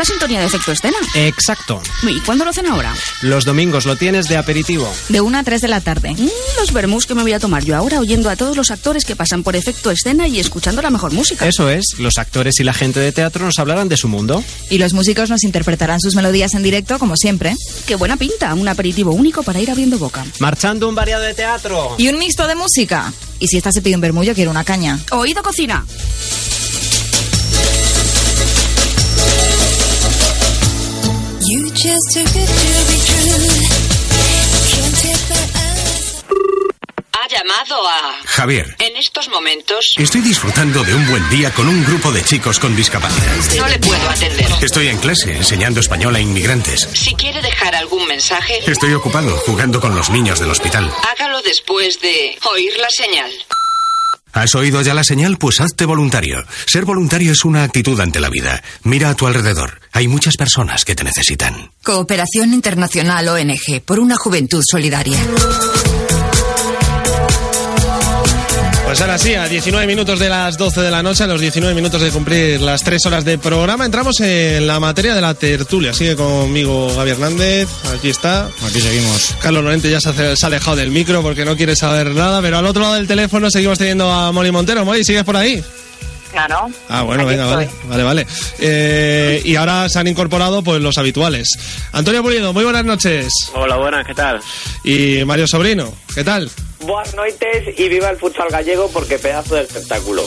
La sintonía de efecto escena. Exacto. ¿Y cuándo lo hacen ahora? Los domingos lo tienes de aperitivo. De 1 a 3 de la tarde. Mm, los vermús que me voy a tomar yo ahora oyendo a todos los actores que pasan por efecto escena y escuchando la mejor música. Eso es, los actores y la gente de teatro nos hablarán de su mundo. Y los músicos nos interpretarán sus melodías en directo, como siempre. Qué buena pinta, un aperitivo único para ir abriendo boca. Marchando un variado de teatro. Y un mixto de música. Y si esta se pide un vermullo, quiero una caña. Oído cocina. Ha llamado a... Javier, En estos momentos estoy disfrutando de un buen día con un grupo de chicos con discapacidad. no le puedo atender. Estoy en clase enseñando español a inmigrantes. Si quiere dejar algún mensaje, Estoy ocupado jugando con los niños del hospital. hágalo después de oír la señal. ¿Has oído ya la señal? Pues hazte voluntario. Ser voluntario es una actitud ante la vida. Mira a tu alrededor. Hay muchas personas que te necesitan. Cooperación Internacional ONG por una juventud solidaria. Pues ahora sí, a 19 minutos de las 12 de la noche, a los 19 minutos de cumplir las 3 horas de programa, entramos en la materia de la tertulia. Sigue conmigo Gaby Hernández, aquí está. Aquí seguimos. Carlos Lorente ya se ha, se ha alejado del micro porque no quiere saber nada, pero al otro lado del teléfono seguimos teniendo a Molly Montero. Molly, ¿sigues por ahí? Claro. Ah, bueno, Aquí venga, vale, vale, vale. Eh, y ahora se han incorporado pues los habituales. Antonio Pulido, muy buenas noches. Hola, buenas, ¿qué tal? Y Mario Sobrino, ¿qué tal? Buenas noches y viva el futsal gallego porque pedazo de espectáculo.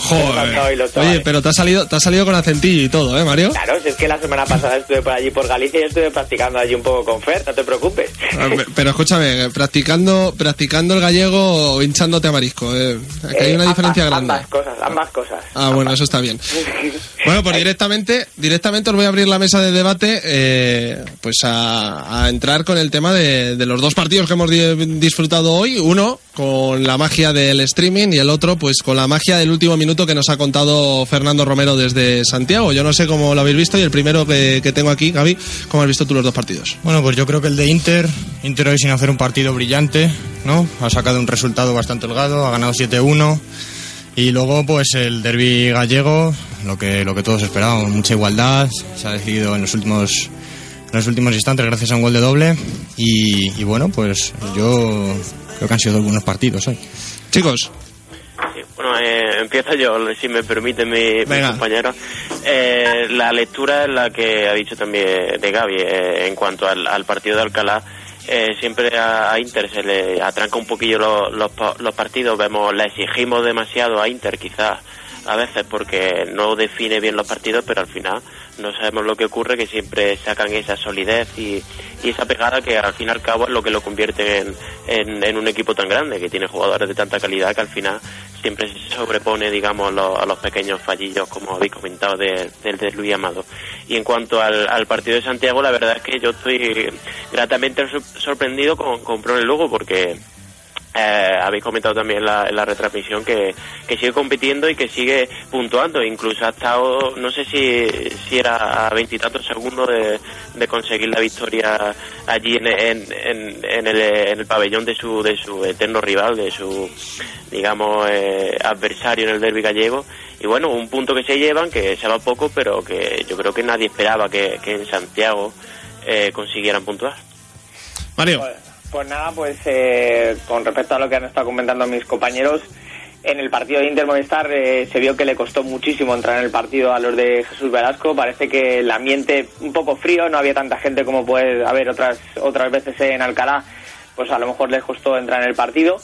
Los Oye, pero te has salido, te has salido con acentillo y todo, ¿eh, Mario? Claro, si es que la semana pasada estuve por allí por Galicia y estuve practicando allí un poco con Fer, no te preocupes. Ah, pe- Pero escúchame, practicando, practicando el gallego o hinchándote a marisco. Eh. Aquí hay Eh, una diferencia ambas, grande. Ambas cosas, ambas cosas. Ah, bueno, eso está bien. Bueno, pues directamente, directamente os voy a abrir la mesa de debate, eh, pues a, a entrar con el tema de, de los dos partidos que hemos di- disfrutado hoy. Uno con la magia del streaming y el otro, pues con la magia del último minuto que nos ha contado Fernando Romero desde Santiago. Yo no sé cómo lo habéis visto y el primero que, que tengo aquí, Gaby, ¿cómo has visto tú los dos partidos? Bueno, pues yo creo que el de Inter, Inter hoy sin hacer un partido brillante, ¿no? Ha sacado un resultado bastante holgado, ha ganado 7-1. Y luego, pues el derby gallego, lo que, lo que todos esperábamos, mucha igualdad, se ha decidido en los últimos, en los últimos instantes gracias a un gol de doble. Y, y bueno, pues yo creo que han sido buenos partidos hoy. Chicos, Bueno, eh, empiezo yo, si me permite mi, mi compañero. Eh, la lectura es la que ha dicho también de Gaby eh, en cuanto al, al partido de Alcalá. Eh, siempre a, a Inter se le atranca un poquillo lo- pa- los partidos, vemos, le exigimos demasiado a Inter quizás a veces porque no define bien los partidos, pero al final no sabemos lo que ocurre, que siempre sacan esa solidez y, y esa pegada que al fin y al cabo es lo que lo convierte en, en, un equipo tan grande, que tiene jugadores de tanta calidad que al final siempre se sobrepone, digamos, lo- a los pequeños fallillos, como habéis comentado, de- del de Luis Amado. Y en cuanto al, al partido de Santiago, la verdad es que yo estoy gratamente sor- sorprendido con, con Pro Lugo, porque eh, habéis comentado también en la, en la retransmisión que, que sigue compitiendo y que sigue puntuando. Incluso ha estado, no sé si, si era a veintitantos segundos de, de conseguir la victoria allí en, en, en, en el, en el pabellón de su, de su eterno rival, de su, digamos, eh, adversario en el derby gallego. Y bueno, un punto que se llevan, que se va poco, pero que yo creo que nadie esperaba que, que en Santiago eh, consiguieran puntuar. Mario. Pues, nada, pues eh, con respecto a lo que han estado comentando mis compañeros, en el partido de Inter Movistar eh, se vio que le costó muchísimo entrar en el partido a los de Jesús Velasco. Parece que el ambiente un poco frío, no había tanta gente como puede haber otras otras veces en Alcalá, pues a lo mejor les costó entrar en el partido.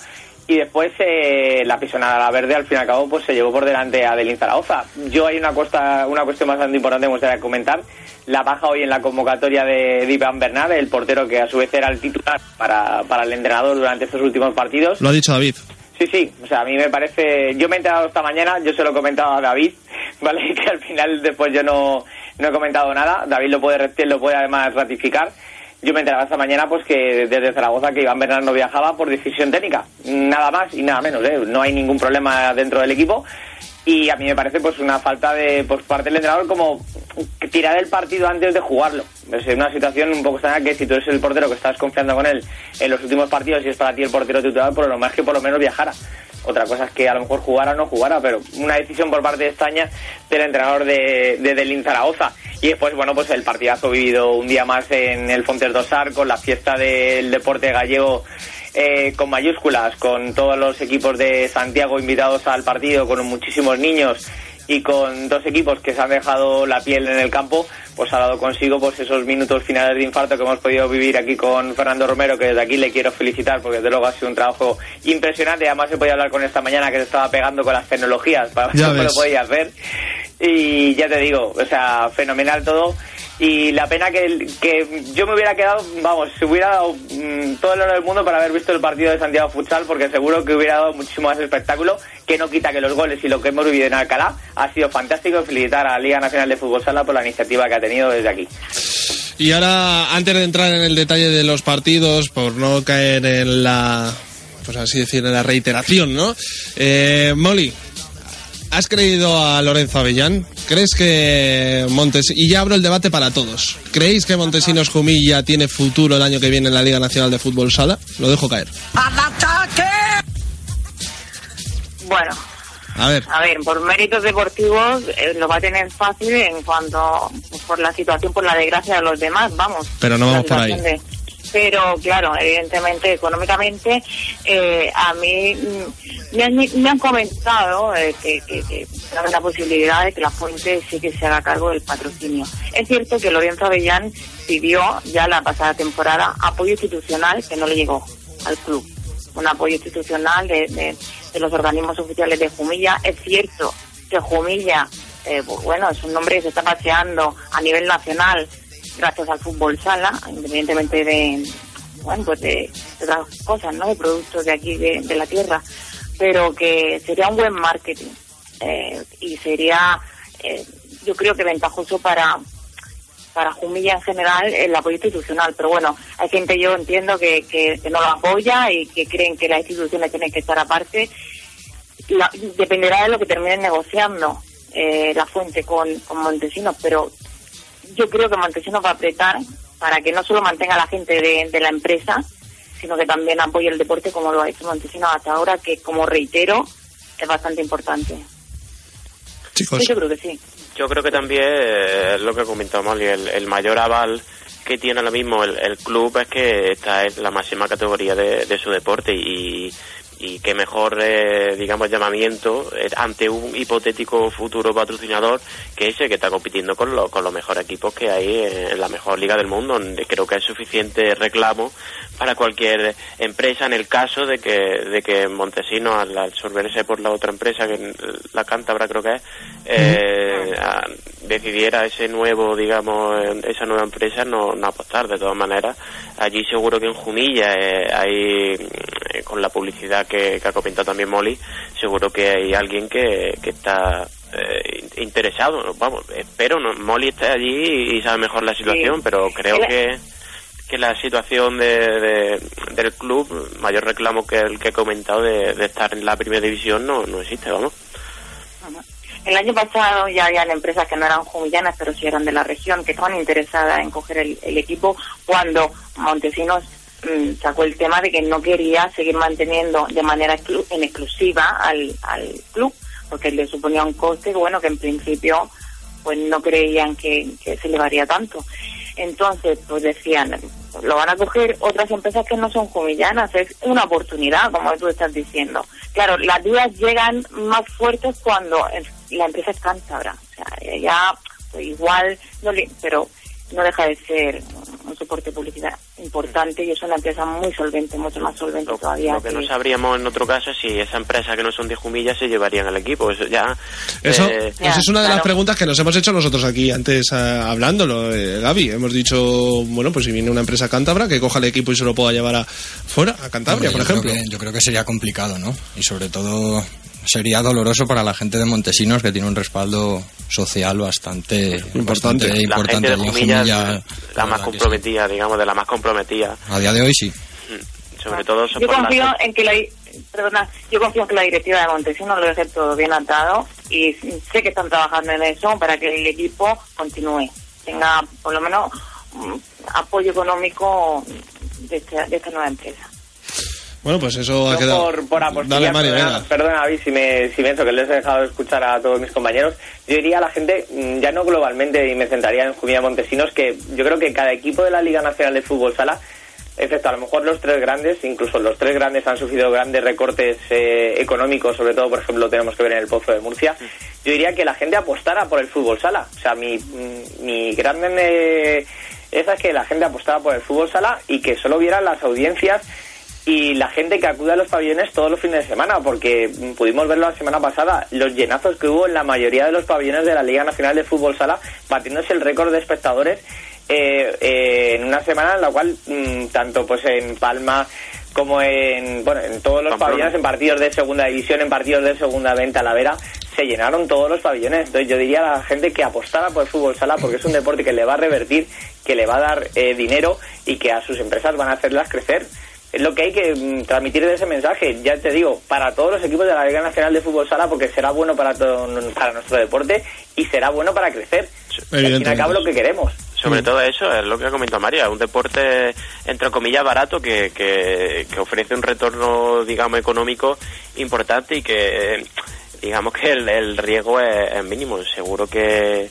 Y después eh, la pisonada a la verde al fin y al cabo pues se llevó por delante a Delín Zaragoza. Yo hay una, costa, una cuestión bastante importante que me gustaría comentar. La baja hoy en la convocatoria de Iván Bernal, el portero que a su vez era el titular para, para el entrenador durante estos últimos partidos. Lo ha dicho David. Sí, sí, o sea, a mí me parece, yo me he enterado esta mañana, yo se lo he comentado a David, ¿vale? Que al final después yo no, no he comentado nada, David lo puede, lo puede además ratificar. Yo me he enterado esta mañana pues que desde Zaragoza que Iván Bernal no viajaba por decisión técnica, nada más y nada menos, ¿eh? No hay ningún problema dentro del equipo y a mí me parece pues una falta de por parte del entrenador como tirar el partido antes de jugarlo. Es una situación un poco extraña que si tú eres el portero que estás confiando con él en los últimos partidos y es para ti el portero titular, por lo más que por lo menos viajara. Otra cosa es que a lo mejor jugara o no jugara, pero una decisión por parte de España del entrenador de, de Zaragoza. Y después, bueno, pues el partidazo vivido un día más en el Fontes Dosar con la fiesta del deporte gallego eh, con mayúsculas, con todos los equipos de Santiago invitados al partido, con muchísimos niños y con dos equipos que se han dejado la piel en el campo, pues ha dado consigo pues esos minutos finales de infarto que hemos podido vivir aquí con Fernando Romero, que desde aquí le quiero felicitar porque desde luego ha sido un trabajo impresionante. Además he podido hablar con esta mañana que se estaba pegando con las tecnologías para ver Ya cómo lo ves. podías ver. Y ya te digo, o sea, fenomenal todo. Y la pena que, que yo me hubiera quedado, vamos, se hubiera dado mm, todo el oro del mundo para haber visto el partido de Santiago Futsal, porque seguro que hubiera dado muchísimo más espectáculo, que no quita que los goles y lo que hemos vivido en Alcalá ha sido fantástico. Felicitar a la Liga Nacional de Fútbol Sala por la iniciativa que ha tenido desde aquí. Y ahora, antes de entrar en el detalle de los partidos, por no caer en la, pues así decir, en la reiteración, ¿no? Eh, Molly, ¿has creído a Lorenzo Avellán? ¿Crees que Montes y ya abro el debate para todos. ¿Creéis que Montesinos Jumilla tiene futuro el año que viene en la Liga Nacional de Fútbol Sala? Lo dejo caer. Bueno, A ver, a ver, por méritos deportivos eh, lo va a tener fácil en cuanto pues, por la situación, por la desgracia de los demás, vamos. Pero no vamos por ahí. de- Pero claro, evidentemente, económicamente, eh, a mí mm, me han, me han comentado eh, que, que, que la posibilidad de que la fuente sí que se haga cargo del patrocinio. Es cierto que Lorenzo Avellán pidió ya la pasada temporada apoyo institucional que no le llegó al club un apoyo institucional de, de- de los organismos oficiales de Jumilla. Es cierto que Jumilla, eh, bueno, es un nombre que se está paseando a nivel nacional gracias al fútbol sala, independientemente de, bueno, pues de, de otras cosas, ¿no? De productos de aquí, de, la tierra, pero que sería un buen marketing eh, y sería, eh, yo creo que ventajoso para para Jumilla en general el apoyo institucional. Pero bueno, hay gente, yo entiendo, que, que, que no lo apoya y que creen que las instituciones tienen que estar aparte. La- dependerá de lo que terminen negociando eh, la fuente con, con Montesinos, pero yo creo que Montesinos va a apretar para que no solo mantenga a la gente de, de la empresa, sino que también apoye el deporte como lo ha hecho Montesinos hasta ahora, que como reitero, es bastante importante. chicos. Sí, yo creo que sí. Yo creo que también eh, es lo que comentó Molly, el, el mayor aval que tiene ahora mismo el, el club es que está en la máxima categoría de, de su deporte y, y qué mejor, eh, digamos, llamamiento eh, ante un hipotético futuro patrocinador que ese que está compitiendo con, lo- con los mejores equipos que hay en la mejor liga del mundo, donde creo que es suficiente reclamo para cualquier empresa en el caso de que, de que Montesinos, al absorberse por la otra empresa, que la Cántabra creo que es, eh, a- decidiera ese nuevo, digamos, esa nueva empresa no, no apostar. De todas maneras, allí seguro que en Jumilla eh, hay, eh, con la publicidad que, que ha comentado también Molly, seguro que hay alguien que, que está eh, in- interesado. Vamos, espero, no, Molly está allí y sabe mejor la situación, pero creo que que la situación de, de- del club, mayor reclamo que el que he comentado de, de estar en la primera división, no, no existe, vamos. El año pasado ya habían empresas que no eran jumillanas, pero sí eran de la región, que estaban interesadas en coger el, el equipo cuando Montesinos sacó el tema de que no quería seguir manteniendo de manera exclu- en exclusiva al, al club, porque le suponía un coste, bueno, que en principio pues no creían que, que se elevaría tanto. Entonces, pues decían, lo van a coger otras empresas que no son jumillanas, es una oportunidad, como tú estás diciendo. Claro, las dudas llegan más fuertes cuando la empresa es cántabra, o sea, ya pues, igual, no le, pero no deja de ser un soporte publicidad importante y es una empresa muy solvente, mucho más solvente todavía. Lo que no sabríamos en otro caso es si esa empresa que no son de Jumilla se llevarían al equipo. Eso ya. Eso, eh, esa es una de las preguntas que nos hemos hecho nosotros aquí antes eh, hablándolo, eh, Gaby. Hemos dicho, bueno, pues si viene una empresa cántabra, que coja el equipo y se lo pueda llevar a, fuera, a Cantabria, Hombre, por ejemplo. Creo que, yo creo que sería complicado, ¿no? Y sobre todo sería doloroso para la gente de Montesinos que tiene un respaldo social bastante Importante. bastante la gente de Jumilla, la más comprometida, digamos, de la más comprometida. a día de hoy sí. Sobre todo Yo confío en que la perdona, yo confío en que la directiva de Montesinos lo deje todo bien atado y sé que están trabajando en eso para que el equipo continúe, tenga por lo menos mm, apoyo económico de esta, de esta nueva empresa. Bueno, pues eso ha quedado. por, por apostillar, Dale, Mario, perdona, perdona, David, si me, si me eso, que les he dejado de escuchar a todos mis compañeros. Yo diría a la gente, mm, ya no globalmente, y me centraría en Jumilla Montesinos, que yo creo que cada equipo de la Liga Nacional de Fútbol Sala, excepto a lo mejor los tres grandes, incluso los tres grandes han sufrido grandes recortes eh, económicos, sobre todo, por ejemplo, tenemos que ver en el Pozo de Murcia. Yo diría que la gente apostara por el fútbol sala. O sea, mi, mm, mi gran eh, esa es que la gente apostara por el fútbol sala y que solo vieran las audiencias y la gente que acude a los pabellones todos los fines de semana, porque pudimos verlo la semana pasada, los llenazos que hubo en la mayoría de los pabellones de la Liga Nacional de Fútbol Sala, batiéndose el récord de espectadores eh, eh, en una semana en la cual mm, tanto pues en Palma como en bueno en todos los Pamplona. pabellones, en partidos de segunda división, en partidos de segunda venta Talavera, se llenaron todos los pabellones. Entonces yo diría a la gente que apostara por el fútbol sala porque es un deporte que le va a revertir, que le va a dar eh, dinero y que a sus empresas van a hacerlas crecer. Es lo que hay que mm, transmitir de ese mensaje, ya te digo, para todos los equipos de la Liga Nacional de Fútbol Sala porque será bueno para, todo- para nuestro deporte y será bueno para crecer. Y al fin y al cabo lo que queremos. Sobre todo eso, es lo que ha comentado María, es un deporte, entre comillas, barato que, que, que ofrece un retorno, digamos, económico importante y que, digamos que el, el riesgo es, es mínimo. Seguro que,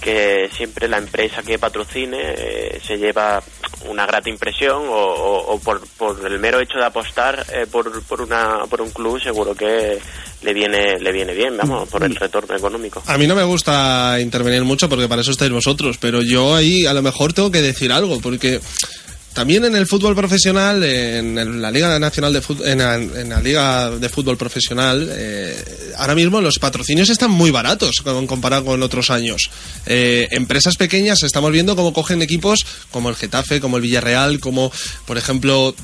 que siempre la empresa que patrocine eh, se lleva una grata impresión o, o- por, por el mero hecho de apostar eh, por, por, una, por un club seguro que le viene, le viene bien, vamos, por el retorno económico. A mí no me gusta intervenir mucho porque para eso estáis vosotros, pero yo ahí a lo mejor tengo que decir algo, porque también en el fútbol profesional, en la Liga Nacional de Fútbol, en la, Liga de Fútbol Profesional, eh, ahora mismo los patrocinios están muy baratos comparado con otros años. Eh, empresas pequeñas estamos viendo cómo cogen equipos como el Getafe, como el Villarreal, como por ejemplo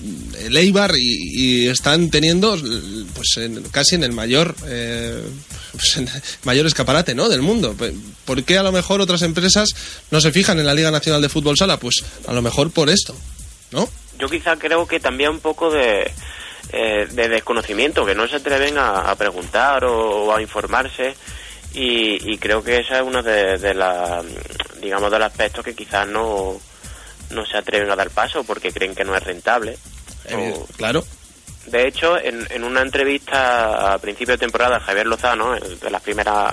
el Eibar y, están teniendo pues en- casi en el mayor eh, pues, en el mayor escaparate ¿no? del mundo. ¿Por qué a lo mejor otras empresas no se fijan en la Liga Nacional de Fútbol Sala? Pues a lo mejor por esto, ¿no? yo quizá creo que también un poco de, eh, de desconocimiento, que no se atreven a, a preguntar o, o a informarse y, y creo que esa es una de, de las, digamos, de los aspectos que quizás no, no se atreven a dar paso porque creen que no es rentable. O- claro. de hecho, en, en una entrevista a principio de temporada, Javier Lozano, de las primeras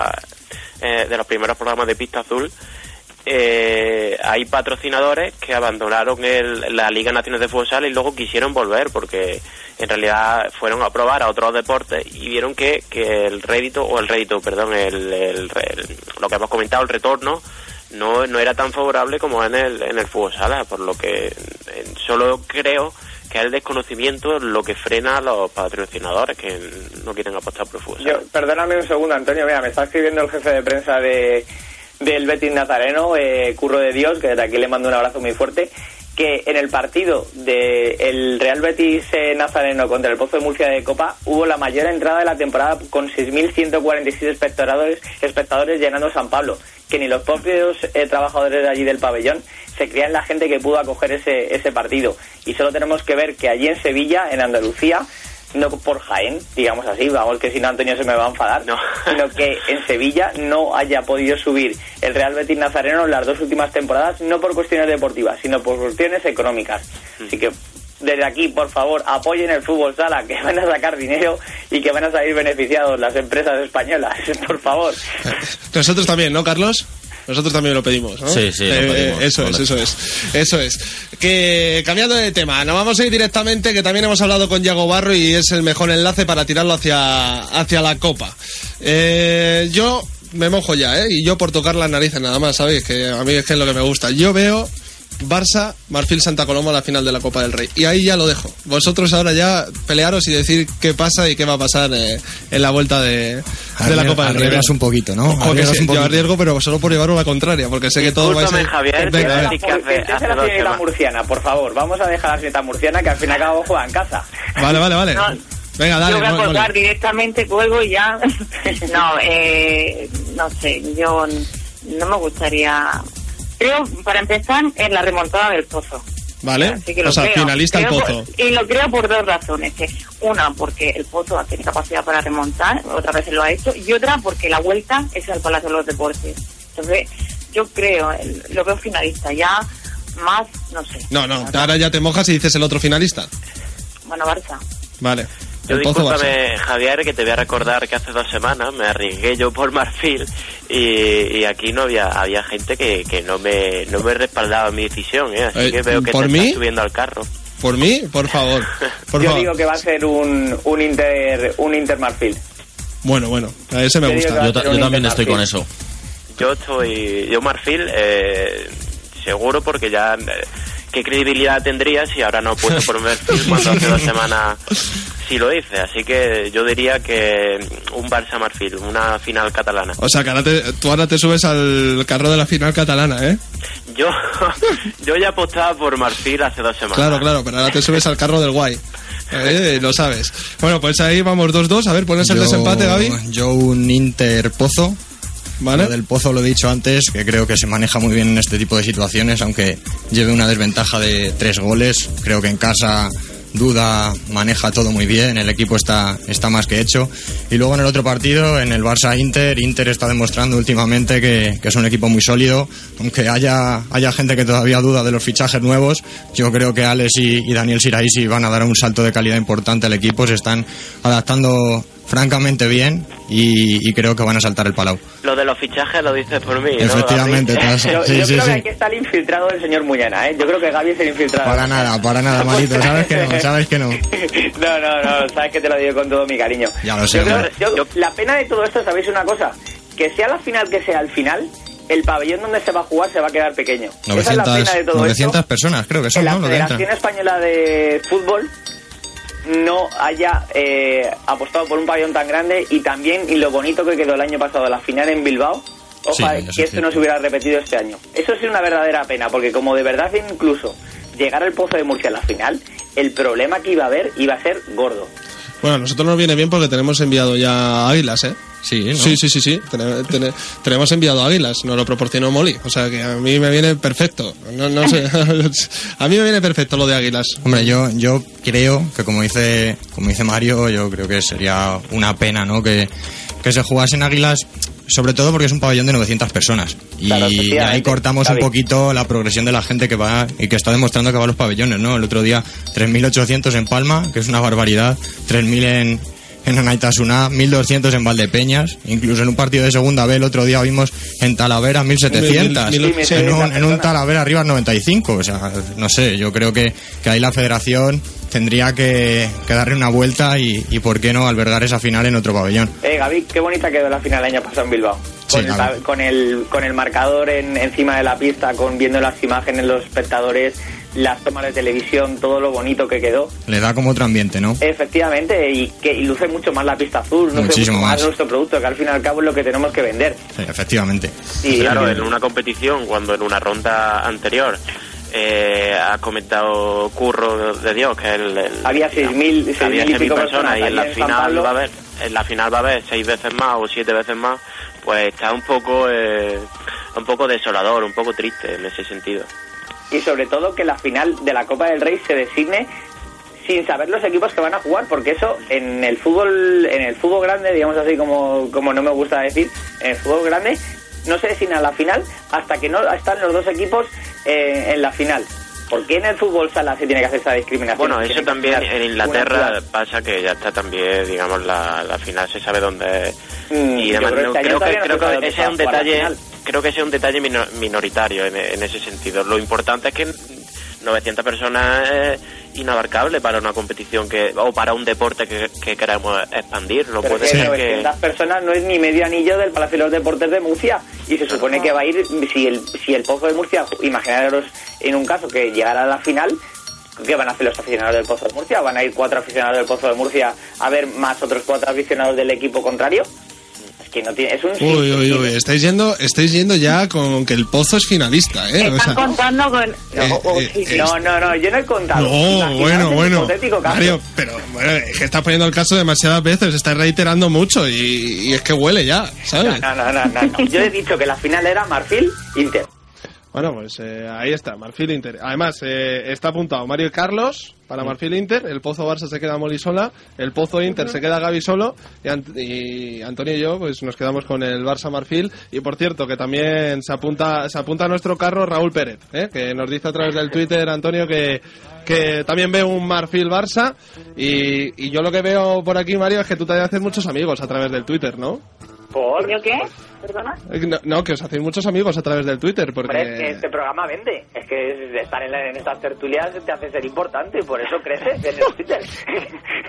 eh, de los primeros programas de Pista Azul, eh, hay patrocinadores que abandonaron el- la Liga Nacional de Fútbol Sala y luego quisieron volver porque en realidad fueron a probar a otros deportes y vieron que, que el rédito, o el rédito, perdón, el, el- el- lo que hemos comentado, el retorno, no, no era tan favorable como en el, en el fútbol sala, por lo que solo creo que es el desconocimiento lo que frena a los patrocinadores que no quieren apostar por el fútbol sala. Yo, perdóname un segundo, Antonio. Mira, me está escribiendo el jefe de prensa de, del Betis Nazareno, eh, Curro de Dios, que desde aquí le mando un abrazo muy fuerte, que en el partido del el Real Betis eh, Nazareno contra el Pozo de Murcia de Copa hubo la mayor entrada de la temporada con 6.146 espectadores, espectadores llenando San Pablo, que ni los propios eh, trabajadores de allí del pabellón se creían la gente que pudo acoger ese, ese partido. Y solo tenemos que ver que allí en Sevilla, en Andalucía, no por Jaén, digamos así, vamos que si no Antonio se me va a enfadar, sino que en Sevilla no haya podido subir el Real Betis Nazareno en las dos últimas temporadas, no por cuestiones deportivas, sino por cuestiones económicas. Así que desde aquí, por favor, apoyen el fútbol sala, que van a sacar dinero y que van a salir beneficiados las empresas españolas, por favor. Nosotros también, ¿no, Carlos? Nosotros también lo pedimos, ¿no? Sí, sí, lo Eh, pedimos, eso es, eso es. Eso es. Que cambiando de tema, nos vamos a ir directamente, que también hemos hablado con Yago Barro y es el mejor enlace para tirarlo hacia, hacia la copa. Eh, yo me mojo ya, ¿eh? Y yo por tocar las narices nada más, ¿sabéis? Que a mí es que es lo que me gusta. Yo veo Barça, Marfil Santa Coloma a la final de la Copa del Rey. Y ahí ya lo dejo. Vosotros ahora ya pelearos y decir qué pasa y qué va a pasar eh, en la vuelta de, de la Copa del Rey. arriesgas un poquito, ¿no? Ojo, que sí, un yo poquito. arriesgo, pero solo por llevarlo a la contraria, porque sé que todo va a ser... Javier, Venga, a ver. hace, la semanas. murciana, por favor, vamos a dejar la fiesta murciana que al fin y al cabo juega en casa. Vale, vale, vale. No, Venga, dale. yo voy a colgar directamente, cuelgo y ya. no, eh, no sé, yo no me gustaría. Creo, para empezar, es la remontada del pozo. Vale, o sea, creo. finalista el pozo. por- y lo creo por dos razones. que Una, porque el pozo tiene capacidad para remontar, otras veces lo ha hecho, y otra, porque la vuelta es al Palacio de los Deportes. Entonces, yo creo, lo veo finalista. Ya más, no sé. No, no, ahora ya te mojas y dices el otro finalista. Bueno, Barça. Vale. Yo discúlpame, Javier, que te voy a recordar que hace dos semanas me arriesgué yo por Marfil y, y aquí no había había gente que, que no me no me respaldaba mi decisión, ¿eh? así Eh, que veo que ¿por te mí? estás subiendo al carro. Por mí, por favor. Por Yo favor. digo que va a ser un, un Inter un Inter Marfil. Bueno, bueno, a ese me Yo gusta. a ser un Inter Marfil. eso. Yo estoy, yo Marfil, eh, seguro porque ya eh, qué credibilidad tendría si ahora no he puesto por Marfil cuando hace dos semanas sí lo hice, así que yo diría que un Barça Marfil, una final catalana. O sea, que ahora te- tú ahora te subes al carro de la final catalana, ¿eh? Yo, yo ya apostaba por Marfil hace dos semanas. Claro, claro, pero ahora te subes al carro del guay. Eh, lo sabes. Bueno, pues ahí vamos 2-2. A ver, pones el Yo- desempate, Gaby. Yo un Inter Pozo. Vale. Lo del Pozo lo he dicho antes, que creo que se maneja muy bien en este tipo de situaciones, aunque lleve una desventaja de tres goles. Creo que en casa Duda maneja todo muy bien, el equipo está, está más que hecho. Y luego en el otro partido, en el Barça-Inter, Inter está demostrando últimamente que, que es un equipo muy sólido. Aunque haya, haya gente que todavía duda de los fichajes nuevos, yo creo que Alex y, y Daniel Siraisi van a dar un salto de calidad importante al equipo. Se están adaptando francamente bien y, y creo que van a saltar el palau. Lo de los fichajes lo dices por mí. ¿no, Efectivamente, Gaby? te has- Yo, Sí, yo sí, creo sí. que aquí está el infiltrado del señor Muñana, ¿eh? Yo creo que Gaby es el infiltrado. Para nada, para nada, manito. Sabes que no, sabes que no. No, no, no, sabes que te lo digo con todo mi cariño. Ya lo sé, Yo creo- yo- la pena de todo esto, ¿sabéis una cosa? Que sea la final que sea al final, el pabellón donde se va a jugar se va a quedar pequeño. Esa es la 900, pena de todo 900 esto. personas, creo que son, la ¿no? Que Federación. Española de Fútbol no haya eh, apostado por un pabellón tan grande y también y lo bonito que quedó el año pasado la final en Bilbao. Ojalá Sí, eso que es esto no se hubiera repetido este año. Eso sí es una verdadera pena, porque como de verdad incluso llegar al Pozo de Murcia a la final, el problema que iba a haber iba a ser gordo. Bueno, a nosotros nos viene bien porque tenemos enviado ya águilas, ¿eh? Sí, ¿no? Sí, sí, sí, sí. Tene- tene- tenemos enviado águilas, nos lo proporcionó Molly. O sea que a mí me viene perfecto. No, no sé. a mí me viene perfecto lo de águilas. Hombre, yo, yo creo que como dice, como dice Mario, yo creo que sería una pena, ¿no? Que, que se jugasen águilas, sobre todo porque es un pabellón de 900 personas. Y, Claro, y efectivamente, ahí cortamos un poquito la progresión de la gente que va y que está demostrando que va a los pabellones, ¿no? El otro día 3.800 en Palma, que es una barbaridad, 3.000 en, en Anaitasuna, 1.200 en Valdepeñas, incluso en un partido de segunda B el otro día vimos en Talavera 1.700, Mil- mil- en, un, en un. Talavera arriba 95, o sea, no sé, yo creo que, que ahí la federación tendría que, que darle una vuelta y, y por qué no albergar esa final en otro pabellón. Eh, Gaby, qué bonita quedó la final el año pasado en Bilbao. Sí, Con, el, claro. con, el, con el marcador en- encima de la pista, con viendo las imágenes, los espectadores, las tomas de televisión, todo lo bonito que quedó. Le da como otro ambiente, ¿no? Efectivamente, y que y luce mucho más la pista azul, luce Muchísimo mucho más, más. nuestro producto, que al fin y al cabo es lo que tenemos que vender. Sí, efectivamente. Y claro, en una competición, cuando en una ronda anterior eh, ha comentado Curro de Dios que el, el- Había 6.000 6.000 había y 6.000 pico personas y personas en la en final Pablo. va a haber en la final va a haber seis veces más o siete veces más pues está un poco eh, un poco desolador un poco triste en ese sentido y sobre todo que la final de la Copa del Rey se designe sin saber los equipos que van a jugar, porque eso en el fútbol, en el fútbol grande, digamos así como, como no me gusta decir, en el fútbol grande no se designa la final hasta que no están los dos equipos eh, en la final. ¿Por qué en el fútbol sala se tiene que hacer esa discriminación? bueno eso también en Inglaterra pasa que ya está también digamos la, la final se sabe dónde es Mm, y yo demás creo No, que este creo que creo ese es un detalle. Creo que ese es un detalle mino- minoritario en, en ese sentido lo importante es que 900 personas es inabarcable para una competición que o para un deporte que, que queremos expandir no Pero puede que ser que 900 personas no es ni medio anillo del Palacio de los Deportes de Murcia y se supone que va a ir, si el, si el Pozo de Murcia, imaginaros en un caso que llegara a la final, ¿qué van a hacer los aficionados del Pozo de Murcia? ¿Van a ir cuatro aficionados del Pozo de Murcia a ver más otros cuatro aficionados del equipo contrario? Es que no tiene, es un sí, Uy, uy, uy. Estáis yendo, estáis yendo ya con que el pozo es finalista, ¿eh? O Están sea, contando con... No, o- eh, sí, eh, no, no, no, yo no he contado. No, bueno, bueno. Mario, pero bueno, es que estás poniendo el caso demasiadas veces, estás reiterando mucho y, y es que huele ya, ¿sabes? no, no, no, no, no. Yo he dicho que la final era Marfil Inter. Bueno, pues eh, ahí está, Marfil Inter. Además, eh, está apuntado Mario y Carlos para Marfil Inter, el Pozo Barça se queda Moli sola, el Pozo Inter se queda Gaby solo y, Ant- y Antonio y yo pues nos quedamos con el Barça Marfil y por cierto que también se apunta se apunta a nuestro carro Raúl Pérez, ¿eh? que nos dice a través del Twitter Antonio que, que también ve un Marfil Barça y, y yo lo que veo por aquí Mario es que tú te haces muchos amigos a través del Twitter, ¿no? ¿Por? ¿Yo qué? ¿Perdona? Eh, No, no, que os hacéis muchos amigos a través del Twitter porque... Hombre, es que este programa vende. Es que estar en, la- en estas tertulias te hace ser importante, por eso creces en el Twitter.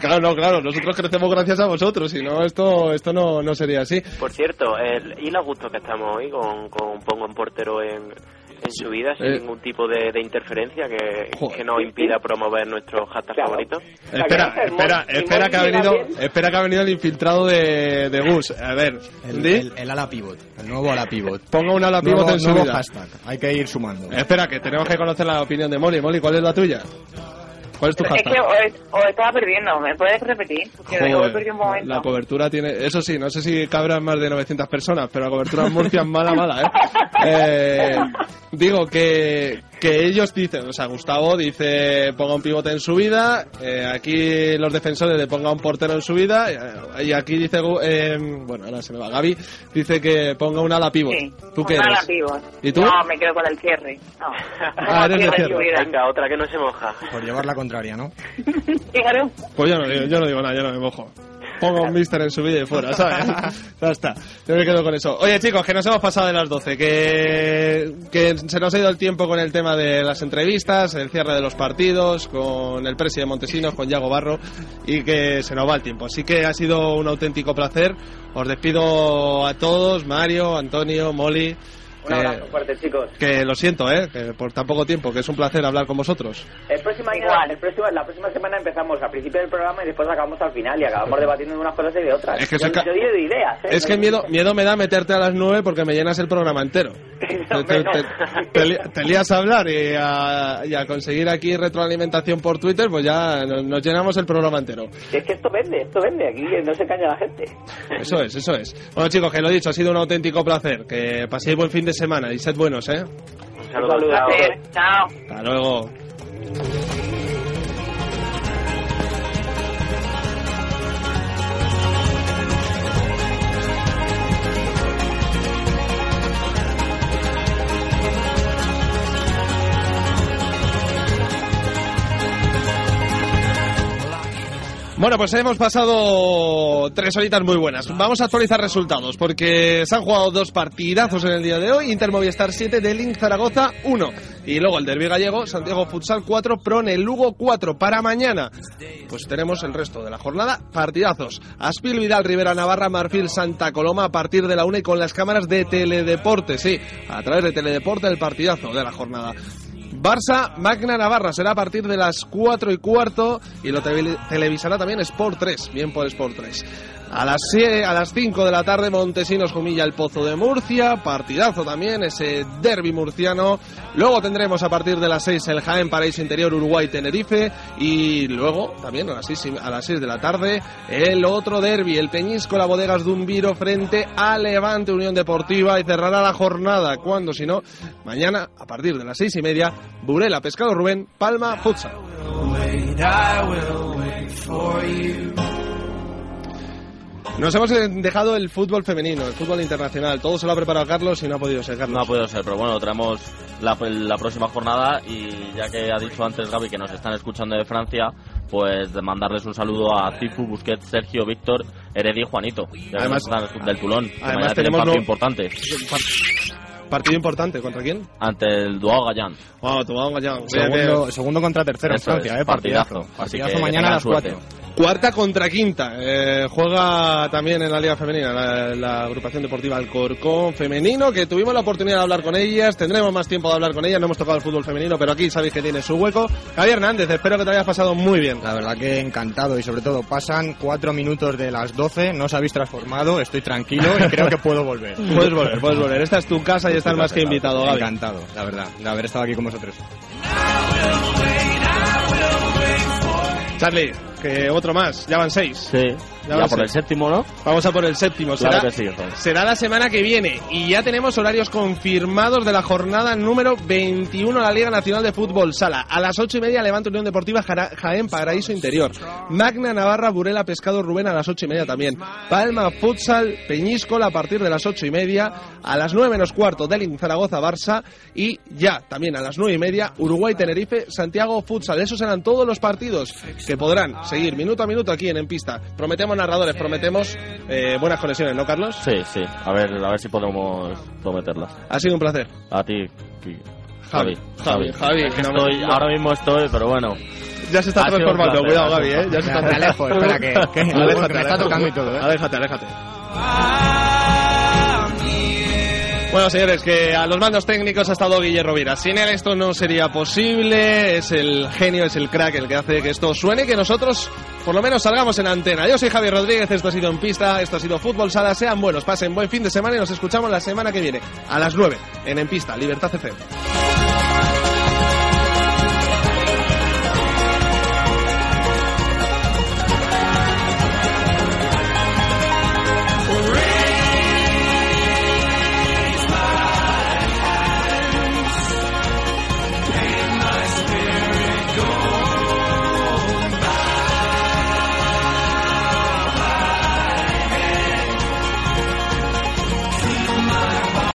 Claro, no, claro, nosotros crecemos gracias a vosotros, si no, esto, esto no, no sería así. Por cierto, el, y lo gusto que estamos hoy con, con Pongo en portero en, en su vida sin Eh. ningún tipo de, de interferencia que, que nos impida promover nuestros hashtags Claro. favoritos. Espera, espera, espera que ha venido, espera que ha venido el infiltrado de, de Gus. A ver, El, el- el ala pivot, el nuevo ala pivot. Ponga un ala Nuevo- pivot en su nuevo vida. hashtag, hay que ir sumando. Espera, que tenemos que conocer la opinión de Molly. Molly, ¿cuál es la tuya? ¿Cuál es tu Es hashtag? que os, os estaba perdiendo, ¿me puedes repetir? Porque Joder, un momento. la cobertura tiene... Eso sí, no sé si cabrán más de 900 personas, pero la cobertura en Murcia es mala, mala, ¿eh? Eh, digo que, que ellos dicen, o sea, Gustavo dice ponga un pivote en su vida, eh, aquí los defensores de ponga un portero en su vida, eh, y aquí dice, eh, bueno, ahora se me va Gaby, dice que ponga un ala pivot. Sí, ¿Tú qué un ala eres? pivot. ¿Y tú? No, me quedo con el cierre. No. Ah, eres de Cierre. Venga, otra que no se moja. Por llevar la contraria, ¿no? Claro. Pues yo no digo, yo no digo nada, yo no me mojo. Pongo un mister en su vida y fuera, ¿sabes? ya está. Yo me quedo con eso. Oye, chicos, que nos hemos pasado de las 12, que, que se nos ha ido el tiempo con el tema de las entrevistas, el cierre de los partidos, con el presi de Montesinos, con Yago Barro, y que se nos va el tiempo. Así que ha sido un auténtico placer. Os despido a todos, Mario, Antonio, Molly. Un que- abrazo fuerte, chicos. que lo siento, ¿eh? Que por tan poco tiempo, que es un placer hablar con vosotros. El próximo año, Igual. el próximo- la próxima semana empezamos al principio del programa y después acabamos al final y acabamos debatiendo de unas cosas y de otras. Es que yo, yo digo de ideas, ¿eh? Es que miedo, miedo me da meterte a las 9 porque me llenas el programa entero. No, Te, te- te te lías a hablar y a, y a conseguir aquí retroalimentación por Twitter, pues ya nos, nos llenamos el programa entero. Es que esto vende, esto vende. Aquí no se caña la gente. Eso es, eso es. Bueno chicos, que lo he dicho, ha sido un auténtico placer. Que paséis buen fin de semana y sed buenos, ¿eh? Un saludo. saludo. chao. Placer. Chao. Hasta luego. Bueno, pues hemos pasado tres horitas muy buenas. Vamos a actualizar resultados porque se han jugado dos partidazos en el día de hoy. Inter Movistar 7, Delink Zaragoza 1. Y luego el Derby Gallego, Santiago Futsal 4, Prone Lugo 4. Para mañana, pues tenemos el resto de la jornada. Partidazos. Aspil Vidal, Rivera Navarra, Marfil Santa Coloma a partir de la 1 y con las cámaras de Teledeporte. Sí, a través de Teledeporte el partidazo de la jornada. Barça, Magna Navarra será a partir de las 4 y cuarto y lo tele- televisará también Sport 3, bien por Sport 3. A las, sie- a las 5 de la tarde Montesinos Jumilla el Pozo de Murcia, partidazo también, ese derby murciano. Luego tendremos a partir de las 6 el Jaén Paraíso Interior Uruguay Tenerife y luego también a las 6, y- a las 6 de la tarde el otro derby, el Peñisco La Bodegas Dumbiro frente a Levante Unión Deportiva y cerrará la jornada cuando si no mañana a partir de las 6 y media Burela Pescado Rubén Palma Futsal. Nos hemos dejado el fútbol femenino, el fútbol internacional. Todo se lo ha preparado Carlos y no ha podido ser Carlos. No ha podido ser, pero bueno, traemos la, la próxima jornada y ya que ha dicho antes Gaby que nos están escuchando de Francia, pues de mandarles un saludo a Cifu, Busquets, Sergio, Víctor, Heredia y Juanito, Además- del Tulón. además tenemos partido no- importante Partido importante, ¿contra quién? ante el Duao Gallán. Wow, tu vamos allá. Segundo, segundo contra tercero en Eso es, Francia, eh, partidazo. partidazo. Así Partidazo que mañana a las suerte. 4. Cuarta contra quinta. Eh, juega también en la Liga Femenina, la, la agrupación deportiva Alcorcón Femenino, que tuvimos la oportunidad de hablar con ellas. Tendremos más tiempo de hablar con ellas. No hemos tocado el fútbol femenino, pero aquí sabéis que tiene su hueco. Javier Hernández, espero que te hayas pasado muy bien. La verdad que encantado y sobre todo pasan 4 minutos de las 12, no os habéis transformado, estoy tranquilo y creo que puedo volver. Puedes volver, puedes volver. Esta es tu casa y estás más que invitado, Gaby. Encantado, la verdad, de haber estado aquí con vosotros. Charlie, que otro más, ya van seis. Sí, Ya ya, por sé. el séptimo, ¿no? Vamos a por el séptimo. Claro será, que sí, será la semana que viene y ya tenemos horarios confirmados de la jornada número 21 de la Liga Nacional de Fútbol Sala. A las ocho y media Levante Unión Deportiva Jara- Jaén Paraíso Interior. Magna Navarra Burela Pescado Rubén a las ocho y media también. Palma Futsal Peñíscola a partir de las ocho y media. A las nueve menos cuarto Delin Zaragoza Barça y ya también a las nueve y media Uruguay Tenerife Santiago Futsal. Esos serán todos los partidos que podrán seguir minuto a minuto aquí en En Pista. Prometemos narradores, prometemos eh, buenas conexiones, ¿no, Carlos? Sí, sí. A ver, a ver si podemos prometerlas. Ha sido un placer. A ti, Javi, Javi. Javi, Javi, que que no me- estoy, ahora mismo estoy, pero bueno. Ya se está transformando, placer, cuidado, Gaby, ¿eh? Ya se está. Me alejo, espera, que- que- Aléjate, me está aléjate. tocando y todo, ¿eh? Aléjate, aléjate. Bueno, señores, que a los mandos técnicos ha estado Guillermo Rovira. Sin él esto no sería posible. Es el genio, es el crack el que hace que esto suene que nosotros, por lo menos, salgamos en antena. Yo soy Javier Rodríguez, esto ha sido En Pista, esto ha sido Fútbol Sala. Sean buenos, pasen buen fin de semana y nos escuchamos la semana que viene, a las 9, en En Pista, Libertad FM.